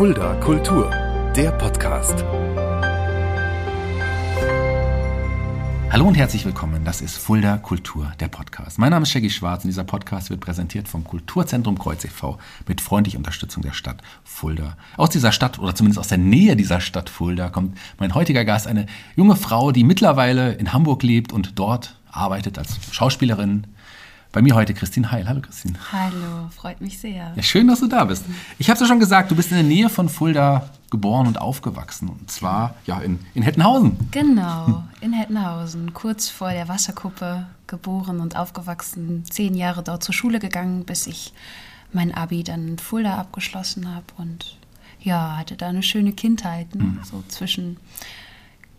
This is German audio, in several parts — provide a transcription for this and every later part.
Fulda Kultur, der Podcast. Hallo und herzlich willkommen. Das ist Fulda Kultur, der Podcast. Mein Name ist Shaggy Schwarz und dieser Podcast wird präsentiert vom Kulturzentrum Kreuz e.V. mit freundlicher Unterstützung der Stadt Fulda. Aus dieser Stadt oder zumindest aus der Nähe dieser Stadt Fulda kommt mein heutiger Gast, eine junge Frau, die mittlerweile in Hamburg lebt und dort arbeitet als Schauspielerin, bei mir heute Christine Heil. Hallo Christine. Hallo, freut mich sehr. Ja, schön, dass du da bist. Ich habe es ja schon gesagt, du bist in der Nähe von Fulda geboren und aufgewachsen. Und zwar ja in, in Hettenhausen. Genau, in Hettenhausen. Kurz vor der Wasserkuppe geboren und aufgewachsen. Zehn Jahre dort zur Schule gegangen, bis ich mein Abi dann in Fulda abgeschlossen habe. Und ja, hatte da eine schöne Kindheit. Ne? Mhm. So zwischen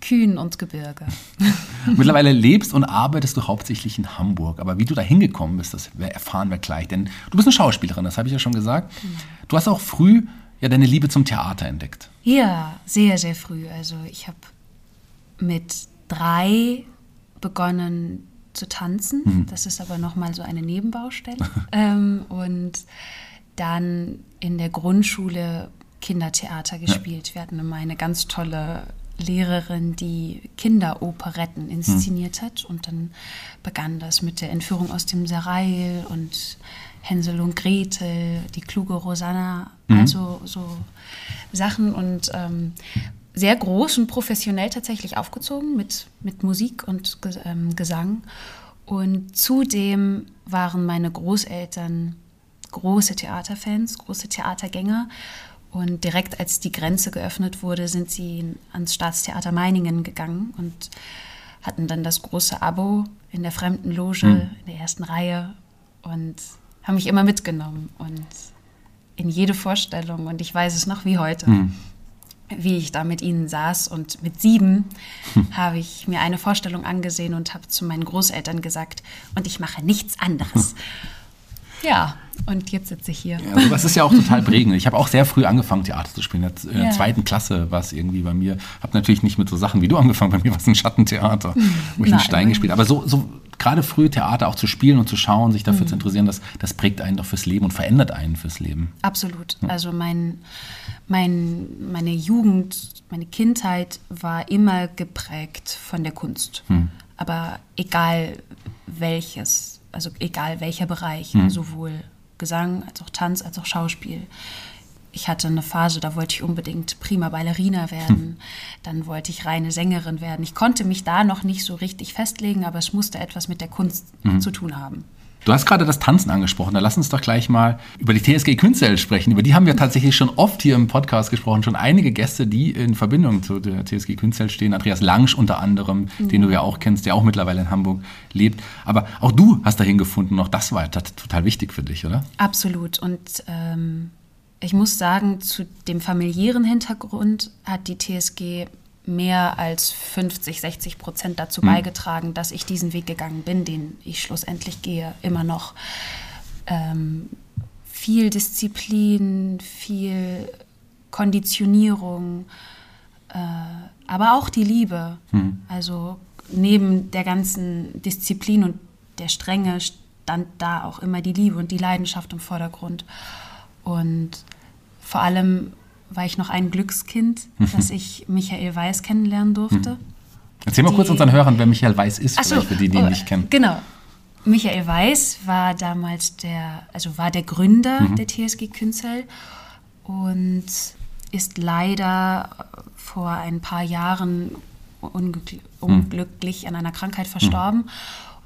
Kühen und Gebirge. Mittlerweile lebst und arbeitest du hauptsächlich in Hamburg. Aber wie du da hingekommen bist, das erfahren wir gleich. Denn du bist eine Schauspielerin, das habe ich ja schon gesagt. Du hast auch früh ja deine Liebe zum Theater entdeckt. Ja, sehr, sehr früh. Also ich habe mit drei begonnen zu tanzen. Mhm. Das ist aber nochmal so eine Nebenbaustelle. ähm, und dann in der Grundschule Kindertheater gespielt. Ja. Wir hatten immer eine ganz tolle Lehrerin, die Kinderoperetten inszeniert hm. hat. Und dann begann das mit der Entführung aus dem Serail und Hänsel und Gretel, die kluge Rosanna, mhm. also so Sachen und ähm, sehr groß und professionell tatsächlich aufgezogen mit, mit Musik und ähm, Gesang. Und zudem waren meine Großeltern große Theaterfans, große Theatergänger. Und direkt als die Grenze geöffnet wurde, sind sie ans Staatstheater Meiningen gegangen und hatten dann das große Abo in der fremden Loge, mhm. in der ersten Reihe und haben mich immer mitgenommen und in jede Vorstellung. Und ich weiß es noch wie heute, mhm. wie ich da mit ihnen saß. Und mit sieben mhm. habe ich mir eine Vorstellung angesehen und habe zu meinen Großeltern gesagt, und ich mache nichts anderes. Ja, und jetzt sitze ich hier. Ja, also das ist ja auch total prägend. Ich habe auch sehr früh angefangen, Theater zu spielen. In der ja. zweiten Klasse war es irgendwie bei mir. Habe natürlich nicht mit so Sachen wie du angefangen. Bei mir war es ein Schattentheater, wo ich einen Stein gespielt habe. Aber so, so gerade früh Theater auch zu spielen und zu schauen, sich dafür mhm. zu interessieren, das, das prägt einen doch fürs Leben und verändert einen fürs Leben. Absolut. Ja. Also mein, mein, meine Jugend, meine Kindheit war immer geprägt von der Kunst. Mhm. Aber egal welches also egal welcher Bereich, mhm. sowohl Gesang als auch Tanz als auch Schauspiel. Ich hatte eine Phase, da wollte ich unbedingt prima Ballerina werden, hm. dann wollte ich reine Sängerin werden. Ich konnte mich da noch nicht so richtig festlegen, aber es musste etwas mit der Kunst hm. zu tun haben. Du hast gerade das Tanzen angesprochen. Da lass uns doch gleich mal über die TSG Künzel sprechen. Über die haben wir tatsächlich schon oft hier im Podcast gesprochen. Schon einige Gäste, die in Verbindung zu der TSG Künzel stehen. Andreas Langsch unter anderem, mhm. den du ja auch kennst, der auch mittlerweile in Hamburg lebt. Aber auch du hast dahin gefunden. Auch das war total wichtig für dich, oder? Absolut. Und ähm, ich muss sagen, zu dem familiären Hintergrund hat die TSG mehr als 50, 60 Prozent dazu mhm. beigetragen, dass ich diesen Weg gegangen bin, den ich schlussendlich gehe, immer noch. Ähm, viel Disziplin, viel Konditionierung, äh, aber auch die Liebe. Mhm. Also neben der ganzen Disziplin und der Strenge stand da auch immer die Liebe und die Leidenschaft im Vordergrund. Und vor allem war ich noch ein Glückskind, dass ich Michael Weiß kennenlernen durfte. Erzähl mal die, kurz unseren Hörern, wer Michael Weiß ist, so, vielleicht für die, die ihn oh, nicht kennen. Genau. Michael Weiß war damals der, also war der Gründer mhm. der TSG Künzel und ist leider vor ein paar Jahren unglücklich, mhm. unglücklich an einer Krankheit verstorben, mhm.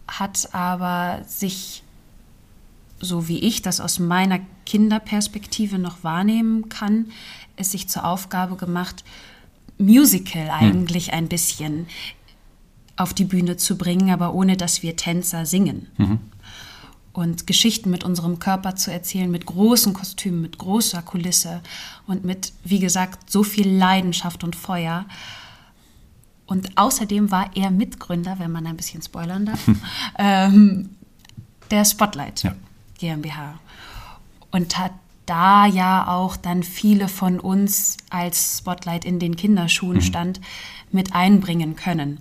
hat aber sich so wie ich das aus meiner Kinderperspektive noch wahrnehmen kann, es sich zur Aufgabe gemacht, Musical hm. eigentlich hm. ein bisschen auf die Bühne zu bringen, aber ohne dass wir Tänzer singen. Mhm. Und Geschichten mit unserem Körper zu erzählen, mit großen Kostümen, mit großer Kulisse und mit, wie gesagt, so viel Leidenschaft und Feuer. Und außerdem war er Mitgründer, wenn man ein bisschen spoilern darf, ähm, der Spotlight ja. GmbH. Und hat da ja auch dann viele von uns als Spotlight in den Kinderschuhen mhm. stand, mit einbringen können.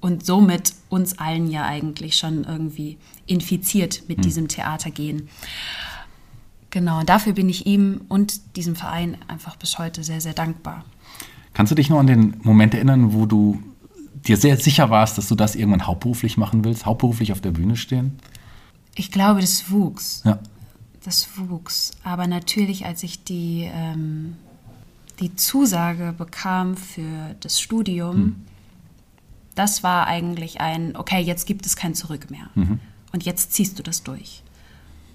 Und somit uns allen ja eigentlich schon irgendwie infiziert mit mhm. diesem Theatergehen. Genau, und dafür bin ich ihm und diesem Verein einfach bis heute sehr, sehr dankbar. Kannst du dich noch an den Moment erinnern, wo du dir sehr sicher warst, dass du das irgendwann hauptberuflich machen willst, hauptberuflich auf der Bühne stehen? Ich glaube, das wuchs. Ja. Das wuchs. Aber natürlich, als ich die, ähm, die Zusage bekam für das Studium, hm. das war eigentlich ein, okay, jetzt gibt es kein Zurück mehr. Mhm. Und jetzt ziehst du das durch.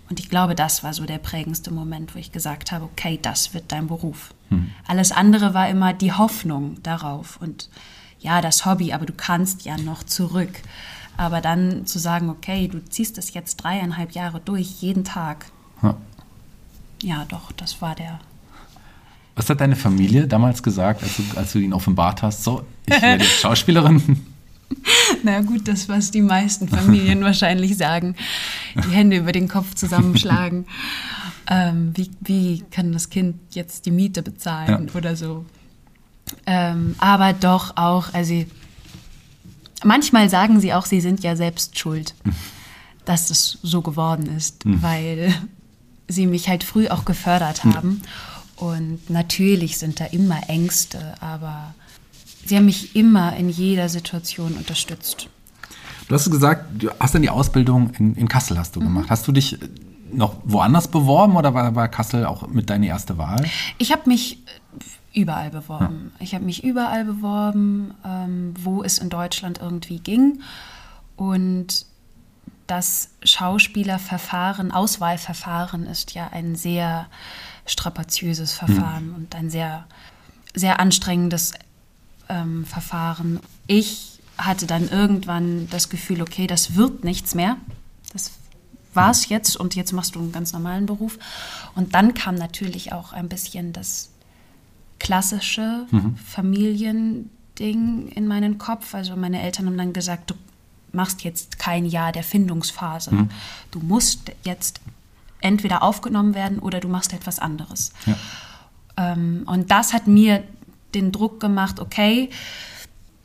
Und ich glaube, das war so der prägendste Moment, wo ich gesagt habe, okay, das wird dein Beruf. Hm. Alles andere war immer die Hoffnung darauf und ja, das Hobby, aber du kannst ja noch zurück. Aber dann zu sagen, okay, du ziehst das jetzt dreieinhalb Jahre durch, jeden Tag. Ja, ja doch, das war der. Was hat deine Familie damals gesagt, als du, als du ihn offenbart hast? So, ich werde jetzt Schauspielerin. Na gut, das, was die meisten Familien wahrscheinlich sagen. Die Hände über den Kopf zusammenschlagen. Ähm, wie, wie kann das Kind jetzt die Miete bezahlen ja. oder so? Ähm, aber doch auch, also manchmal sagen sie auch, sie sind ja selbst schuld, dass es so geworden ist, mhm. weil sie mich halt früh auch gefördert haben. Und natürlich sind da immer Ängste, aber Sie haben mich immer in jeder Situation unterstützt. Du hast gesagt, du hast dann die Ausbildung in, in Kassel hast du mhm. gemacht. Hast du dich noch woanders beworben oder war, war Kassel auch mit deine erste Wahl? Ich habe mich überall beworben. Ja. Ich habe mich überall beworben, ähm, wo es in Deutschland irgendwie ging. Und das Schauspielerverfahren, Auswahlverfahren ist ja ein sehr strapaziöses Verfahren mhm. und ein sehr, sehr anstrengendes ähm, Verfahren. Ich hatte dann irgendwann das Gefühl, okay, das wird nichts mehr. Das war es jetzt und jetzt machst du einen ganz normalen Beruf. Und dann kam natürlich auch ein bisschen das klassische mhm. Familiending in meinen Kopf. Also meine Eltern haben dann gesagt, du machst jetzt kein Jahr der Findungsphase. Mhm. Du musst jetzt entweder aufgenommen werden oder du machst etwas anderes. Ja. Ähm, und das hat mir den Druck gemacht, okay,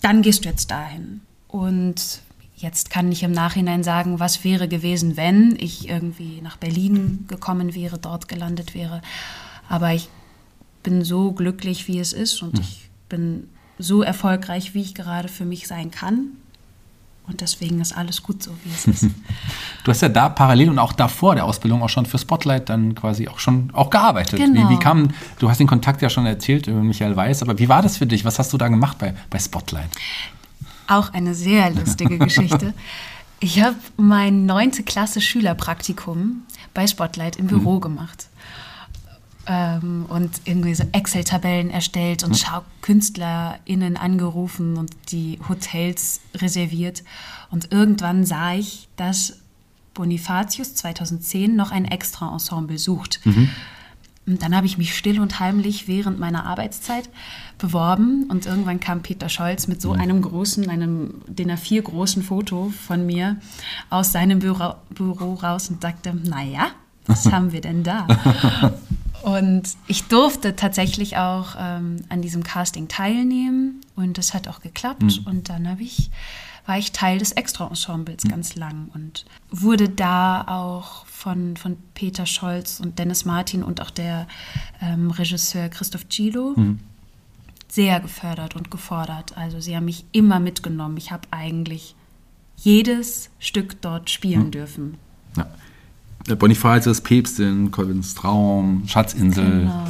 dann gehst du jetzt dahin. Und jetzt kann ich im Nachhinein sagen, was wäre gewesen, wenn ich irgendwie nach Berlin gekommen wäre, dort gelandet wäre. Aber ich bin so glücklich, wie es ist und hm. ich bin so erfolgreich, wie ich gerade für mich sein kann. Und deswegen ist alles gut so, wie es ist. Du hast ja da parallel und auch davor der Ausbildung auch schon für Spotlight dann quasi auch schon auch gearbeitet. Genau. Wie, wie kam, du hast den Kontakt ja schon erzählt über Michael Weiß, aber wie war das für dich? Was hast du da gemacht bei, bei Spotlight? Auch eine sehr lustige Geschichte. Ich habe mein neunte Klasse Schülerpraktikum bei Spotlight im Büro mhm. gemacht ähm, und irgendwie so Excel-Tabellen erstellt und mhm. KünstlerInnen angerufen und die Hotels reserviert. Und irgendwann sah ich, dass Bonifatius 2010 noch ein Extra-Ensemble sucht. Mhm. Und dann habe ich mich still und heimlich während meiner Arbeitszeit beworben und irgendwann kam Peter Scholz mit so mhm. einem großen, einem DIN A4 großen Foto von mir aus seinem Büro, Büro raus und sagte, naja, was haben wir denn da? Und ich durfte tatsächlich auch ähm, an diesem Casting teilnehmen und das hat auch geklappt. Mhm. Und dann ich, war ich Teil des Extra-Ensembles mhm. ganz lang und wurde da auch von, von Peter Scholz und Dennis Martin und auch der ähm, Regisseur Christoph Gilo mhm. sehr gefördert und gefordert. Also sie haben mich immer mitgenommen. Ich habe eigentlich jedes Stück dort spielen mhm. dürfen. Ja. Bonifatius, Päpstin, Colvins Traum, Schatzinsel. Genau.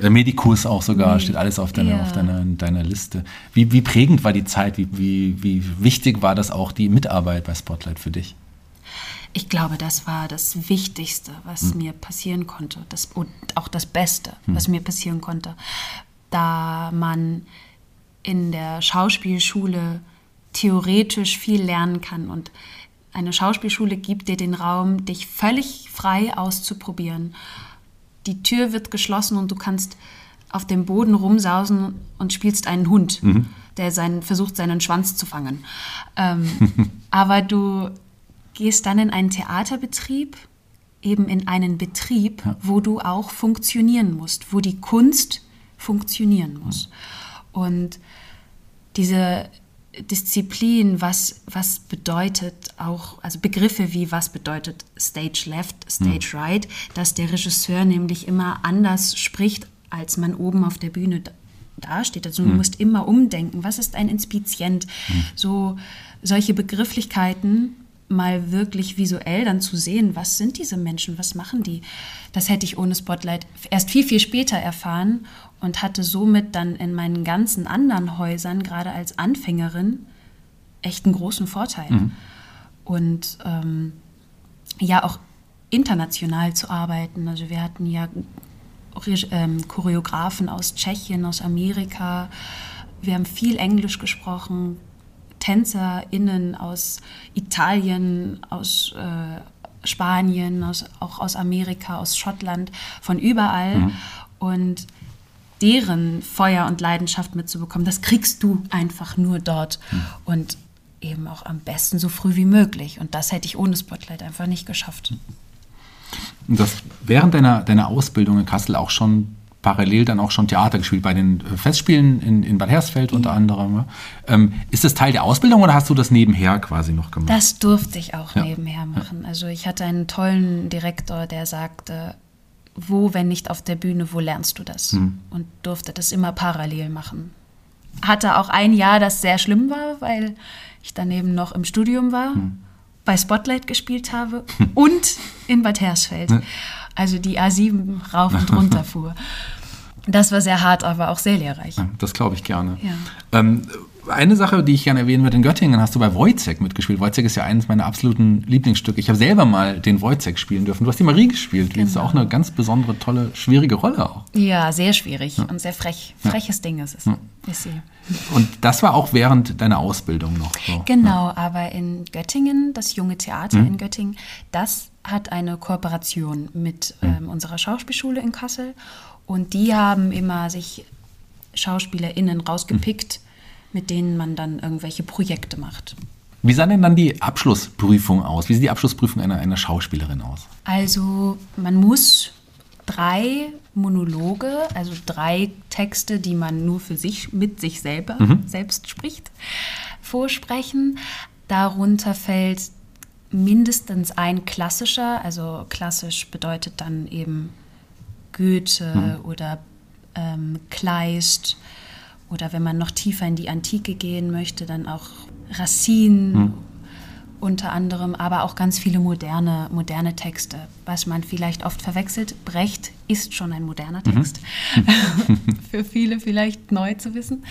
Äh, Medikus auch sogar, nee. steht alles auf deiner, ja. auf deiner, deiner Liste. Wie, wie prägend war die Zeit? Wie, wie, wie wichtig war das auch, die Mitarbeit bei Spotlight für dich? Ich glaube, das war das Wichtigste, was hm. mir passieren konnte. Das, und auch das Beste, hm. was mir passieren konnte. Da man in der Schauspielschule theoretisch viel lernen kann und eine Schauspielschule gibt dir den Raum, dich völlig frei auszuprobieren. Die Tür wird geschlossen und du kannst auf dem Boden rumsausen und spielst einen Hund, mhm. der seinen, versucht, seinen Schwanz zu fangen. Ähm, aber du gehst dann in einen Theaterbetrieb, eben in einen Betrieb, ja. wo du auch funktionieren musst, wo die Kunst funktionieren muss. Und diese Disziplin, was, was bedeutet auch, also Begriffe wie was bedeutet Stage Left, Stage Right, dass der Regisseur nämlich immer anders spricht, als man oben auf der Bühne da- dasteht. Also du musst immer umdenken, was ist ein Inspizient? So solche Begrifflichkeiten mal wirklich visuell dann zu sehen, was sind diese Menschen, was machen die? Das hätte ich ohne Spotlight erst viel, viel später erfahren und hatte somit dann in meinen ganzen anderen Häusern, gerade als Anfängerin, echt einen großen Vorteil. Und ähm, ja, auch international zu arbeiten. Also wir hatten ja ähm, Choreografen aus Tschechien, aus Amerika. Wir haben viel Englisch gesprochen, TänzerInnen aus Italien, aus äh, Spanien, aus, auch aus Amerika, aus Schottland, von überall. Und deren Feuer und Leidenschaft mitzubekommen, das kriegst du einfach nur dort. Und eben auch am besten so früh wie möglich. Und das hätte ich ohne Spotlight einfach nicht geschafft. Und das während deiner, deiner Ausbildung in Kassel auch schon parallel dann auch schon Theater gespielt, bei den äh, Festspielen in, in Bad Hersfeld unter anderem. Ähm, ist das Teil der Ausbildung oder hast du das nebenher quasi noch gemacht? Das durfte ich auch Ja. nebenher machen. Also ich hatte einen tollen Direktor, der sagte, wo, wenn nicht auf der Bühne, wo lernst du das? Und durfte das immer parallel machen. Hatte auch ein Jahr, das sehr schlimm war, weil ich daneben noch im Studium war, bei Spotlight gespielt habe und in Bad Hersfeld. Also die A7 rauf und runter fuhr. Das war sehr hart, aber auch sehr lehrreich. Ja, das glaube ich gerne. Ja. Ähm, eine Sache, die ich gerne erwähnen würde, in Göttingen hast du bei Wojciech mitgespielt. Wojciech ist ja eines meiner absoluten Lieblingsstücke. Ich habe selber mal den Wojciech spielen dürfen. Du hast die Marie gespielt. Das ist Genau. auch eine ganz besondere, tolle, schwierige Rolle auch. Ja, sehr schwierig und sehr frech. Freches Ding ist es. Ist sie. Und das war auch während deiner Ausbildung noch so. Genau, aber in Göttingen, das junge Theater in Göttingen, das hat eine Kooperation mit ähm, unserer Schauspielschule in Kassel. Und die haben immer sich SchauspielerInnen rausgepickt, mit denen man dann irgendwelche Projekte macht. Wie sah denn dann die Abschlussprüfung aus? Wie sieht die Abschlussprüfung einer, einer Schauspielerin aus? Also man muss drei Monologe, also drei Texte, die man nur für sich, mit sich selber, selbst spricht, vorsprechen. Darunter fällt mindestens ein klassischer, also klassisch bedeutet dann eben Goethe oder ähm, Kleist oder wenn man noch tiefer in die Antike gehen möchte, dann auch Racine unter anderem, aber auch ganz viele moderne, moderne Texte. Was man vielleicht oft verwechselt, Brecht ist schon ein moderner Text. Für viele vielleicht neu zu wissen.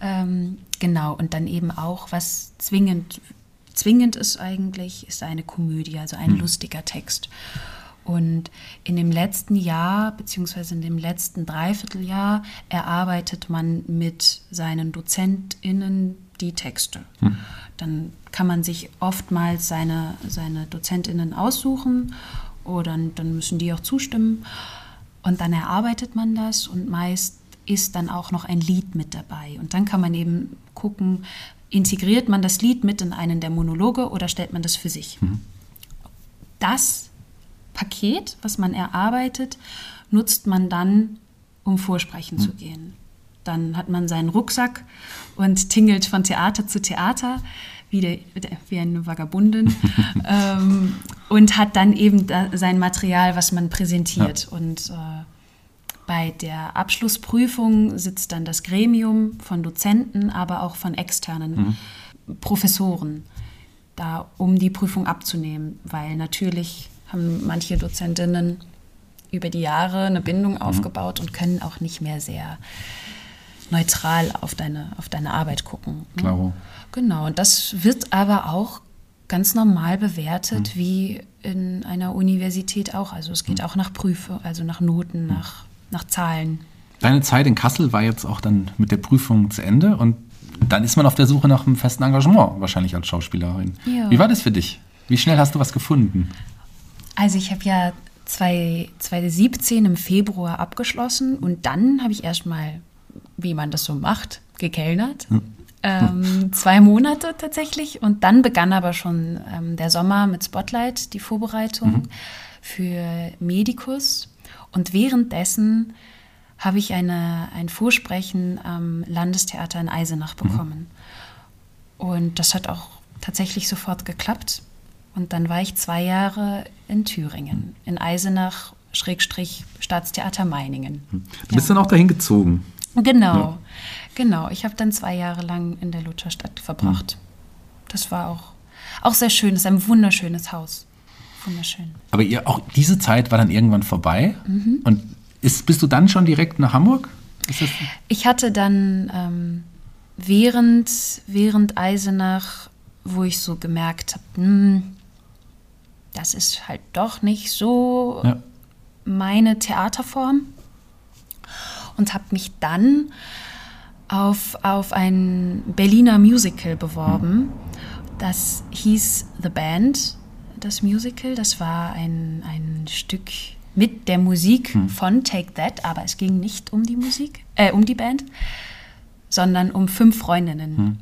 Ähm, genau, und dann eben auch, was zwingend, zwingend ist eigentlich, ist eine Komödie, also ein lustiger Text. Und in dem letzten Jahr, beziehungsweise in dem letzten Dreivierteljahr, erarbeitet man mit seinen DozentInnen die Texte. Dann kann man sich oftmals seine, seine DozentInnen aussuchen oder dann müssen die auch zustimmen. Und dann erarbeitet man das und meist ist dann auch noch ein Lied mit dabei. Und dann kann man eben gucken, integriert man das Lied mit in einen der Monologe oder stellt man das für sich. Das Paket, was man erarbeitet, nutzt man dann, um vorsprechen zu gehen. Dann hat man seinen Rucksack und tingelt von Theater zu Theater, wie, der, wie eine Vagabundin, ähm, und hat dann eben da sein Material, was man präsentiert. Und äh, bei der Abschlussprüfung sitzt dann das Gremium von Dozenten, aber auch von externen Professoren, da um die Prüfung abzunehmen, weil natürlich haben manche Dozentinnen über die Jahre eine Bindung aufgebaut und können auch nicht mehr sehr neutral auf deine, auf deine Arbeit gucken. ne? Klaro. Genau, und das wird aber auch ganz normal bewertet, wie in einer Universität auch. Also es geht auch nach Prüfe, also nach Noten, nach, nach Zahlen. Deine Zeit in Kassel war jetzt auch dann mit der Prüfung zu Ende und dann ist man auf der Suche nach einem festen Engagement, wahrscheinlich als Schauspielerin. Ja. Wie war das für dich? Wie schnell hast du was gefunden? Also ich habe ja zwei- 2017 im Februar abgeschlossen und dann habe ich erstmal, wie man das so macht, gekellnert. Ähm, zwei Monate tatsächlich und dann begann aber schon ähm, der Sommer mit Spotlight, die Vorbereitung für Medikus und währenddessen habe ich eine, ein Vorsprechen am Landestheater in Eisenach bekommen. Und das hat auch tatsächlich sofort geklappt. Und dann war ich zwei Jahre in Thüringen, in Eisenach, Schrägstrich Staatstheater Meiningen. Du bist ja. dann auch dahin gezogen. Genau, ja. genau. Ich habe dann zwei Jahre lang in der Lutherstadt verbracht. Mhm. Das war auch, auch sehr schön. Es ist ein wunderschönes Haus. Wunderschön. Aber ihr, auch diese Zeit war dann irgendwann vorbei. Mhm. Und ist, bist du dann schon direkt nach Hamburg? ich hatte dann ähm, während, während Eisenach, wo ich so gemerkt habe, hm, das ist halt doch nicht so ja. meine Theaterform. Und habe mich dann auf, auf ein Berliner Musical beworben. Das hieß The Band, das Musical. Das war ein, ein Stück mit der Musik hm. von Take That, aber es ging nicht um die Musik, äh, um die Band, sondern um fünf Freundinnen, hm.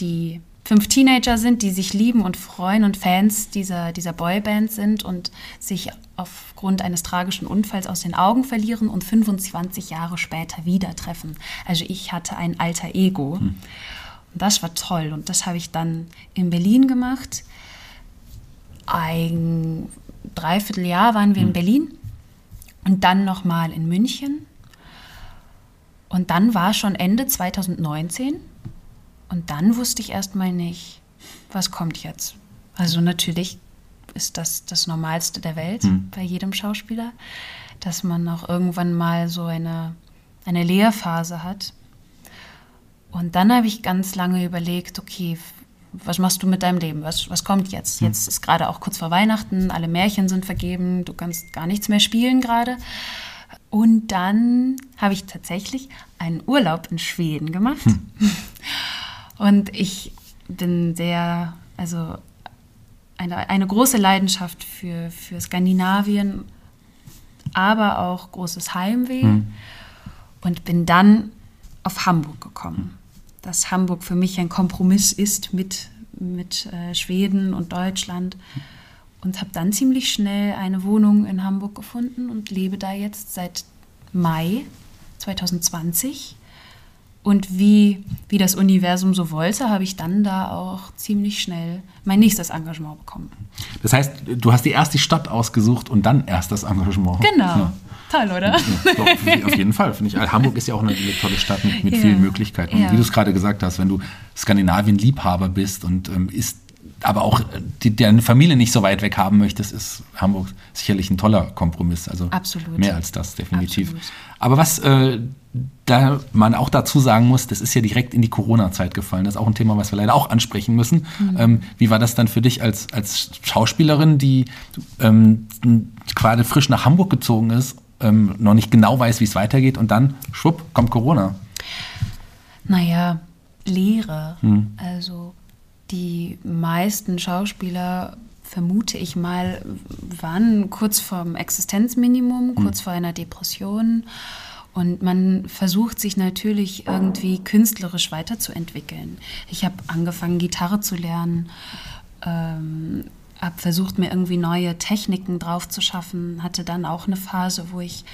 die fünf Teenager sind, die sich lieben und freuen und Fans dieser, dieser Boyband sind und sich aufgrund eines tragischen Unfalls aus den Augen verlieren und 25 Jahre später wieder treffen. Also ich hatte ein alter Ego. Hm. Und das war toll. Und das habe ich dann in Berlin gemacht. Ein Dreivierteljahr waren wir hm. in Berlin und dann nochmal in München. Und dann war schon Ende 2019 und dann wusste ich erstmal nicht, was kommt jetzt. Also natürlich ist das das Normalste der Welt hm. bei jedem Schauspieler, dass man auch irgendwann mal so eine, eine Lehrphase hat. Und dann habe ich ganz lange überlegt, okay, was machst du mit deinem Leben? Was, was kommt jetzt? Hm. Jetzt ist gerade auch kurz vor Weihnachten, alle Märchen sind vergeben, du kannst gar nichts mehr spielen gerade. Und dann habe ich tatsächlich einen Urlaub in Schweden gemacht. Hm. Und ich bin sehr, also eine, eine große Leidenschaft für, für Skandinavien, aber auch großes Heimweh. Hm. Und bin dann auf Hamburg gekommen dass Hamburg für mich ein Kompromiss ist mit, mit äh, Schweden und Deutschland. Und habe dann ziemlich schnell eine Wohnung in Hamburg gefunden und lebe da jetzt seit Mai 2020. Und wie, wie das Universum so wollte, habe ich dann da auch ziemlich schnell mein nächstes Engagement bekommen. Das heißt, du hast dir erst die Stadt ausgesucht und dann erst das Engagement. Genau. Ja. Toll, oder? Ja, doch, auf jeden Fall, finde ich. Hamburg ist ja auch eine, tolle Stadt mit, mit ja. vielen Möglichkeiten. Und wie du es gerade gesagt hast, wenn du Skandinavien-Liebhaber bist und ähm, ist aber auch die, deine Familie nicht so weit weg haben möchtest, ist Hamburg sicherlich ein toller Kompromiss. Also Absolut. mehr als das, definitiv. Absolut. Aber was äh, da man auch dazu sagen muss, das ist ja direkt in die Corona-Zeit gefallen. Das ist auch ein Thema, was wir leider auch ansprechen müssen. Mhm. Ähm, wie war das dann für dich als, als Schauspielerin, die ähm, gerade frisch nach Hamburg gezogen ist ähm, noch nicht genau weiß, wie es weitergeht und dann, schwupp, kommt Corona. Naja, Lehre. Hm. Also die meisten Schauspieler, vermute ich mal, waren kurz vorm Existenzminimum, hm. kurz hm. vor einer Depression. Und man versucht sich natürlich irgendwie künstlerisch weiterzuentwickeln. Ich habe angefangen, Gitarre zu lernen. Ähm, habe versucht, mir irgendwie neue Techniken drauf zu schaffen. Hatte dann auch eine Phase, wo ich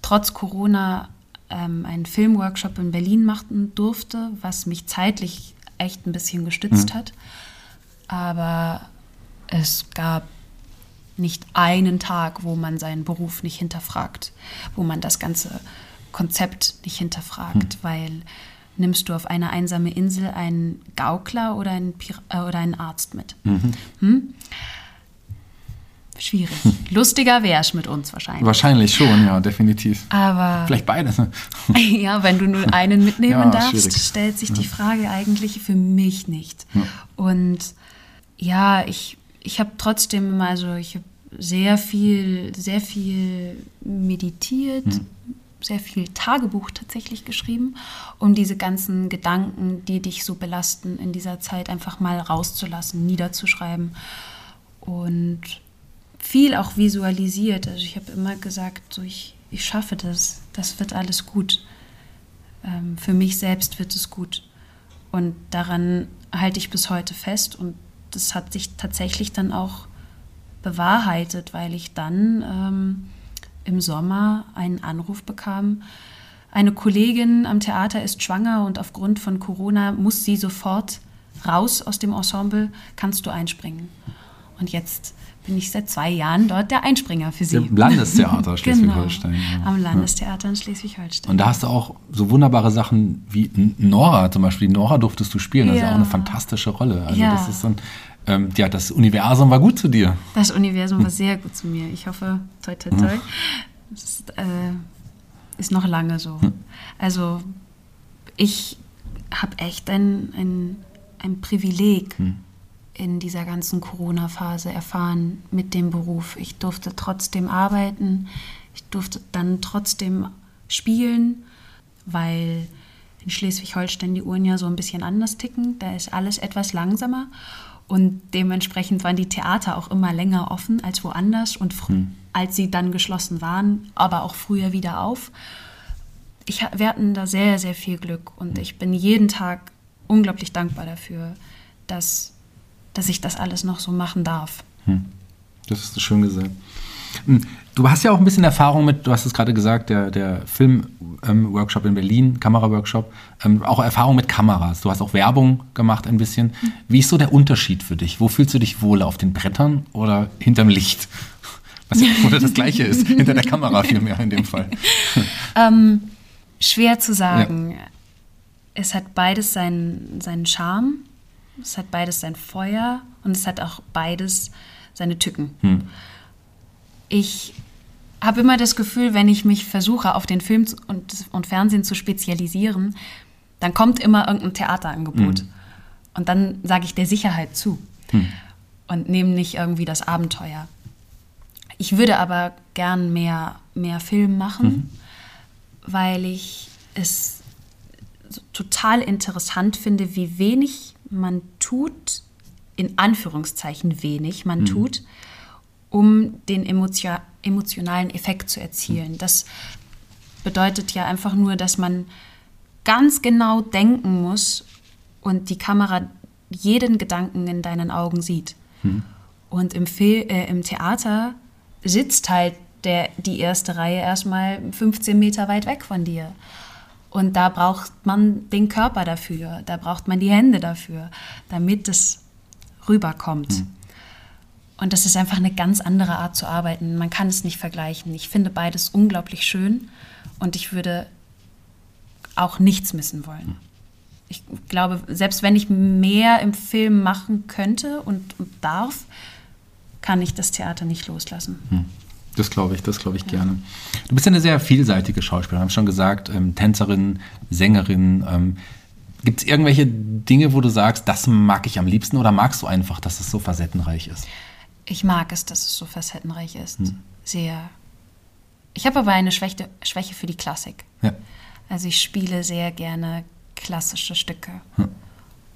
trotz Corona ähm, einen Filmworkshop in Berlin machen durfte, was mich zeitlich echt ein bisschen gestützt mhm. hat. Aber es gab nicht einen Tag, wo man seinen Beruf nicht hinterfragt, wo man das ganze Konzept nicht hinterfragt, mhm. weil nimmst du auf eine einsame Insel einen Gaukler oder einen, äh, oder einen Arzt mit? Mhm. Hm? Schwierig. Lustiger wär's mit uns wahrscheinlich. Wahrscheinlich schon, ja, definitiv. Aber. Vielleicht beides. Ne? ja, wenn du nur einen mitnehmen ja, darfst, schwierig. stellt sich die Frage eigentlich für mich nicht. Ja. Und ja, ich, ich habe trotzdem immer so, ich habe sehr viel, sehr viel meditiert, mhm sehr viel Tagebuch tatsächlich geschrieben, um diese ganzen Gedanken, die dich so belasten, in dieser Zeit einfach mal rauszulassen, niederzuschreiben und viel auch visualisiert. Also ich habe immer gesagt, so ich, ich schaffe das, das wird alles gut. Ähm, für mich selbst wird es gut. Und daran halte ich bis heute fest und das hat sich tatsächlich dann auch bewahrheitet, weil ich dann ähm, im Sommer einen Anruf bekam. Eine Kollegin am Theater ist schwanger und aufgrund von Corona muss sie sofort raus aus dem Ensemble, kannst du einspringen. Und jetzt bin ich seit zwei Jahren dort der Einspringer für sie. Im Landestheater Schleswig-Holstein. Genau, ja. Am Landestheater in Schleswig-Holstein. Und da hast du auch so wunderbare Sachen wie Nora zum Beispiel. Nora durftest du spielen. Das ja. ist auch eine fantastische Rolle. Also ja. das ist so ein, ähm, ja, das Universum war gut zu dir. Das Universum war sehr gut zu mir. Ich hoffe, toi, toi, toi. Das ist, äh, ist noch lange so. Hm. Also ich habe echt ein, ein, ein Privileg. Hm in dieser ganzen Corona-Phase erfahren mit dem Beruf. Ich durfte trotzdem arbeiten, ich durfte dann trotzdem spielen, weil in Schleswig-Holstein die Uhren ja so ein bisschen anders ticken. Da ist alles etwas langsamer und dementsprechend waren die Theater auch immer länger offen als woanders und hm. als sie dann geschlossen waren, aber auch früher wieder auf. Ich, wir hatten da sehr, sehr viel Glück und ich bin jeden Tag unglaublich dankbar dafür, dass dass ich das alles noch so machen darf. Hm. Das ist schön gesagt. Hm. Du hast ja auch ein bisschen Erfahrung mit, du hast es gerade gesagt, der, der Film-Workshop ähm, in Berlin, Kamera-Workshop, ähm, auch Erfahrung mit Kameras. Du hast auch Werbung gemacht ein bisschen. Hm. Wie ist so der Unterschied für dich? Wo fühlst du dich wohl, auf den Brettern oder hinterm Licht? Was ja oder das Gleiche ist, hinter der Kamera vielmehr in dem Fall. Ähm, schwer zu sagen. Ja. Es hat beides seinen, seinen Charme. Es hat beides sein Feuer und es hat auch beides seine Tücken. Hm. Ich habe immer das Gefühl, wenn ich mich versuche, auf den Film und, und Fernsehen zu spezialisieren, dann kommt immer irgendein Theaterangebot. Hm. Und dann sage ich der Sicherheit zu hm. und nehme nicht irgendwie das Abenteuer. Ich würde aber gern mehr, mehr Film machen, mhm. weil ich es total interessant finde, wie wenig man tut, in Anführungszeichen wenig, man mhm. tut, um den emotio emotionalen Effekt zu erzielen. Das bedeutet ja einfach nur, dass man ganz genau denken muss und die Kamera jeden Gedanken in deinen Augen sieht. Mhm. Und im, Fil äh, im Theater sitzt halt der, die erste Reihe erstmal 15 Meter weit weg von dir. Und da braucht man den Körper dafür, da braucht man die Hände dafür, damit es rüberkommt. Mhm. Und das ist einfach eine ganz andere Art zu arbeiten. Man kann es nicht vergleichen. Ich finde beides unglaublich schön und ich würde auch nichts missen wollen. Mhm. Ich glaube, selbst wenn ich mehr im Film machen könnte und, und darf, kann ich das Theater nicht loslassen. Mhm. Das glaube ich, das glaube ich ja. gerne. Du bist ja eine sehr vielseitige Schauspielerin, haben schon gesagt, ähm, Tänzerin, Sängerin. Ähm, Gibt es irgendwelche Dinge, wo du sagst, das mag ich am liebsten oder magst du einfach, dass es so facettenreich ist? Ich mag es, dass es so facettenreich ist. Hm. Sehr. Ich habe aber eine Schwäche, Schwäche für die Klassik. Ja. Also ich spiele sehr gerne klassische Stücke hm.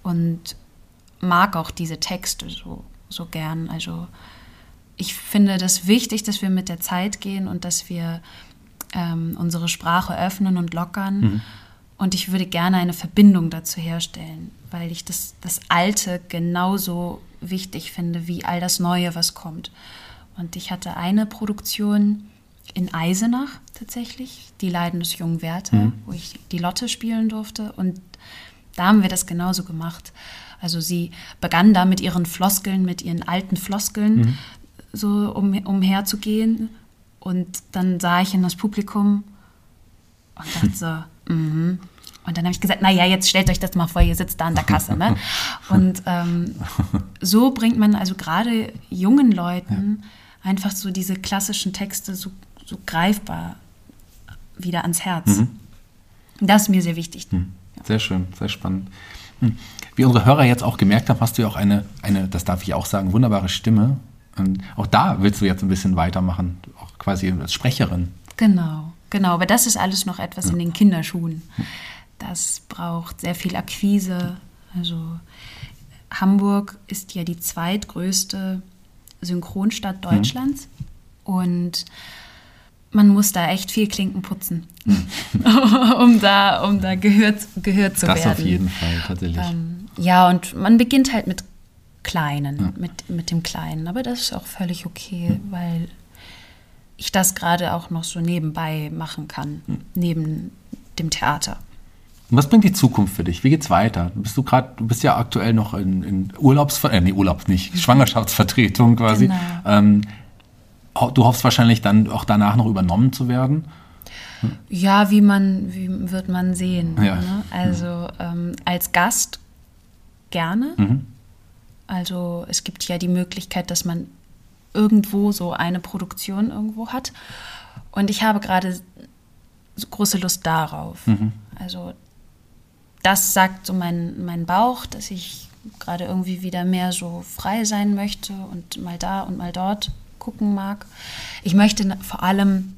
und mag auch diese Texte so, so gern. Also ich finde das wichtig, dass wir mit der Zeit gehen und dass wir ähm, unsere Sprache öffnen und lockern. Mhm. Und ich würde gerne eine Verbindung dazu herstellen, weil ich das, das Alte genauso wichtig finde wie all das Neue, was kommt. Und ich hatte eine Produktion in Eisenach tatsächlich, Die Leiden des jungen Werther, mhm. wo ich die Lotte spielen durfte. Und da haben wir das genauso gemacht. Also sie begann da mit ihren Floskeln, mit ihren alten Floskeln, mhm so um, umherzugehen. Und dann sah ich in das Publikum und dachte so, mhm. Und dann habe ich gesagt, naja, jetzt stellt euch das mal vor, ihr sitzt da an der Kasse. Ne? Und ähm, so bringt man also gerade jungen Leuten ja. einfach so diese klassischen Texte so, so greifbar wieder ans Herz. Mhm. Das ist mir sehr wichtig. Mhm. Sehr schön, sehr spannend. Hm. Wie unsere Hörer jetzt auch gemerkt haben, hast du ja auch eine, eine, das darf ich auch sagen, wunderbare Stimme. Und auch da willst du jetzt ein bisschen weitermachen, auch quasi als Sprecherin. Genau, genau. Aber das ist alles noch etwas ja. in den Kinderschuhen. Das braucht sehr viel Akquise. Also Hamburg ist ja die zweitgrößte Synchronstadt Deutschlands. Mhm. Und man muss da echt viel Klinken putzen, um da, um da gehört, gehört zu das werden. Das auf jeden Fall, tatsächlich. Ähm, ja, und man beginnt halt mit Kleinen, ja. mit, mit dem Kleinen. Aber das ist auch völlig okay, mhm. weil ich das gerade auch noch so nebenbei machen kann, mhm. neben dem Theater. Und was bringt die Zukunft für dich? Wie geht's weiter? Bist du gerade, du bist ja aktuell noch in, in Urlaubs, äh, nee, Urlaub nicht, Schwangerschaftsvertretung quasi. Genau. Ähm, du hoffst wahrscheinlich dann auch danach noch übernommen zu werden. Ja, wie man, wie wird man sehen. Ja. Ne? Also ähm, als Gast gerne. Also es gibt ja die Möglichkeit, dass man irgendwo so eine Produktion irgendwo hat. Und ich habe gerade so große Lust darauf. Also das sagt so mein, mein Bauch, dass ich gerade irgendwie wieder mehr so frei sein möchte und mal da und mal dort gucken mag. Ich möchte vor allem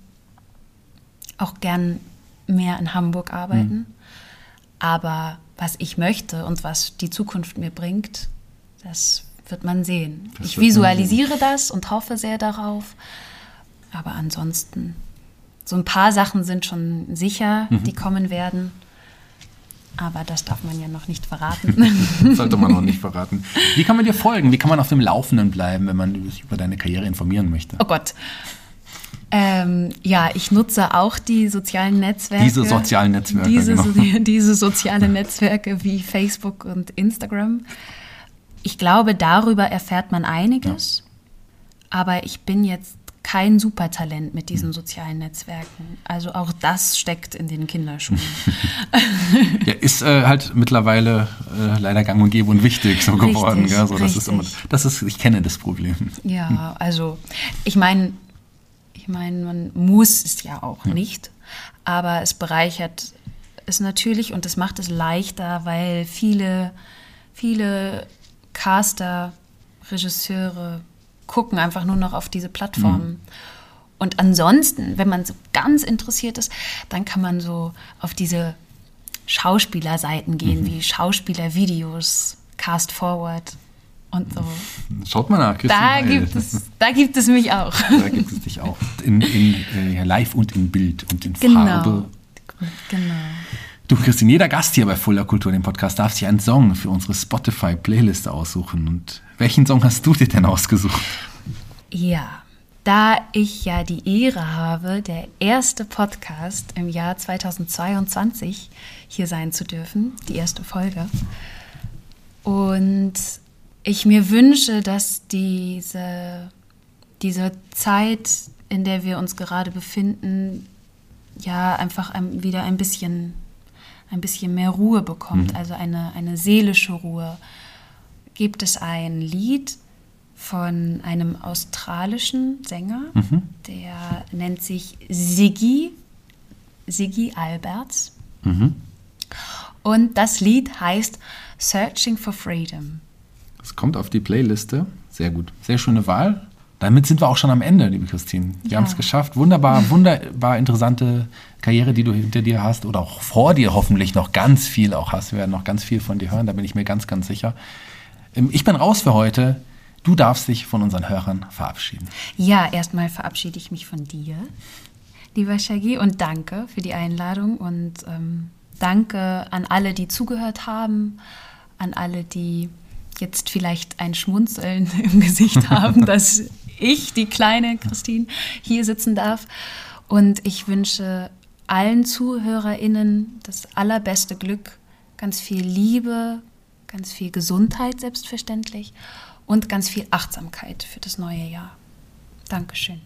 auch gern mehr in Hamburg arbeiten. Aber was ich möchte und was die Zukunft mir bringt, das wird man sehen. Das ich visualisiere das und hoffe sehr darauf. Aber ansonsten, so ein paar Sachen sind schon sicher, Mhm. die kommen werden. Aber das darf man ja noch nicht verraten. Sollte man noch nicht verraten. Wie kann man dir folgen? Wie kann man auf dem Laufenden bleiben, wenn man sich über deine Karriere informieren möchte? oh Gott. Ähm, ja, ich nutze auch die sozialen Netzwerke. Diese sozialen Netzwerke, Diese, genau. diese sozialen Netzwerke wie Facebook und Instagram. Ich glaube, darüber erfährt man einiges. Aber ich bin jetzt kein Supertalent mit Hm. diesen sozialen Netzwerken. Also auch das steckt in den Kinderschuhen. Ja, ist äh, halt mittlerweile äh, leider gang und gäbe und wichtig so Richtig, geworden. Gell? So, das ist immer, das ist, ich kenne das Problem. Ja, also ich meine, ich meine, man muss es ja auch nicht, aber es bereichert es natürlich und es macht es leichter, weil viele, viele Caster, Regisseure gucken einfach nur noch auf diese Plattformen. Und ansonsten, wenn man so ganz interessiert ist, dann kann man so auf diese Schauspielerseiten gehen, wie Schauspielervideos, Cast Forward und so. Schaut mal nach, Christine Da gibt, es, da gibt es mich auch. Da gibt es dich auch. In, in, äh, live und in Bild und in Genau. Farbe. Genau. Du, Christine, jeder Gast hier bei Fuller Kultur, dem Podcast, darf sich einen Song für unsere Spotify-Playliste aussuchen. Und welchen Song hast du dir denn ausgesucht? Ja, da ich ja die Ehre habe, der erste Podcast im Jahr 2022 hier sein zu dürfen, die erste Folge. Und ich mir wünsche, dass diese, diese Zeit, in der wir uns gerade befinden, ja einfach ein, wieder ein bisschen, ein bisschen mehr Ruhe bekommt, also eine, eine seelische Ruhe. Gibt es ein Lied von einem australischen Sänger, der nennt sich Siggy, Siggy Alberts. Und das Lied heißt Searching for Freedom. Es kommt auf die Playliste. Sehr gut. Sehr schöne Wahl. Damit sind wir auch schon am Ende, liebe Christine. Wir Ja. haben es geschafft. Wunderbar, wunderbar interessante Karriere, die du hinter dir hast oder auch vor dir hoffentlich noch ganz viel auch hast. Wir werden noch ganz viel von dir hören, da bin ich mir ganz, ganz sicher. Ähm, Ich bin raus für heute. Du darfst dich von unseren Hörern verabschieden. Ja, erstmal verabschiede ich mich von dir, lieber Shaggy, und danke für die Einladung und ähm, danke an alle, die zugehört haben, an alle, die jetzt vielleicht ein Schmunzeln im Gesicht haben, dass ich, die kleine Christine, hier sitzen darf. Und ich wünsche allen ZuhörerInnen das allerbeste Glück, ganz viel Liebe, ganz viel Gesundheit selbstverständlich und ganz viel Achtsamkeit für das neue Jahr. Dankeschön.